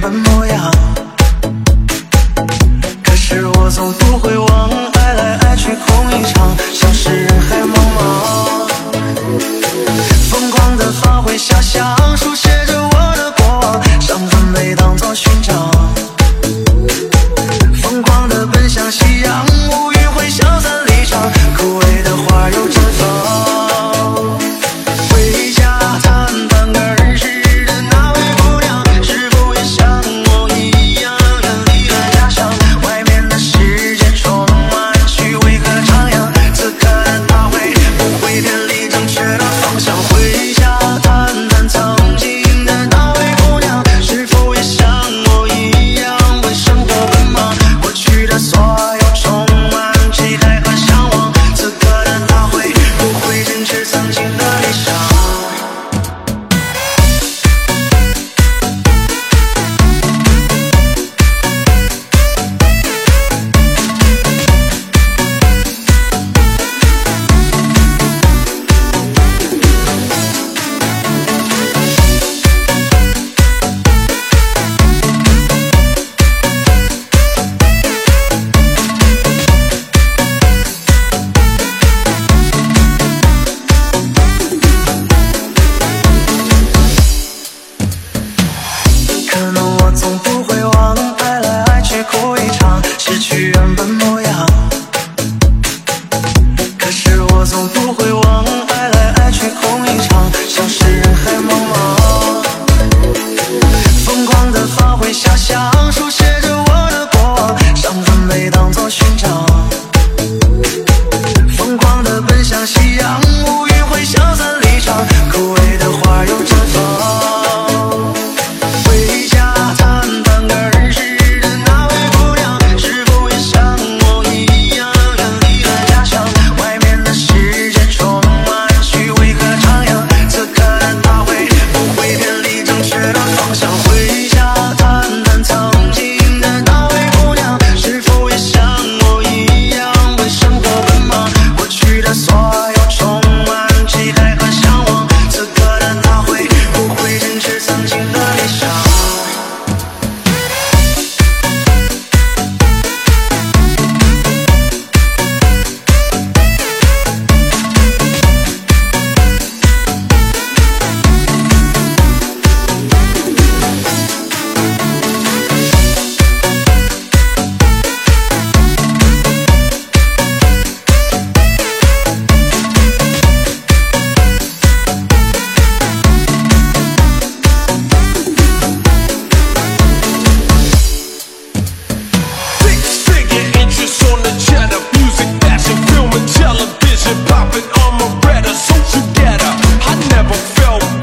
本模样。可是我总不会忘爱来爱去空一场消失人海茫茫。我总不会忘，爱来爱去哭一场，失去原本模样。可是我总不会忘。I'm a better social getter. I never felt.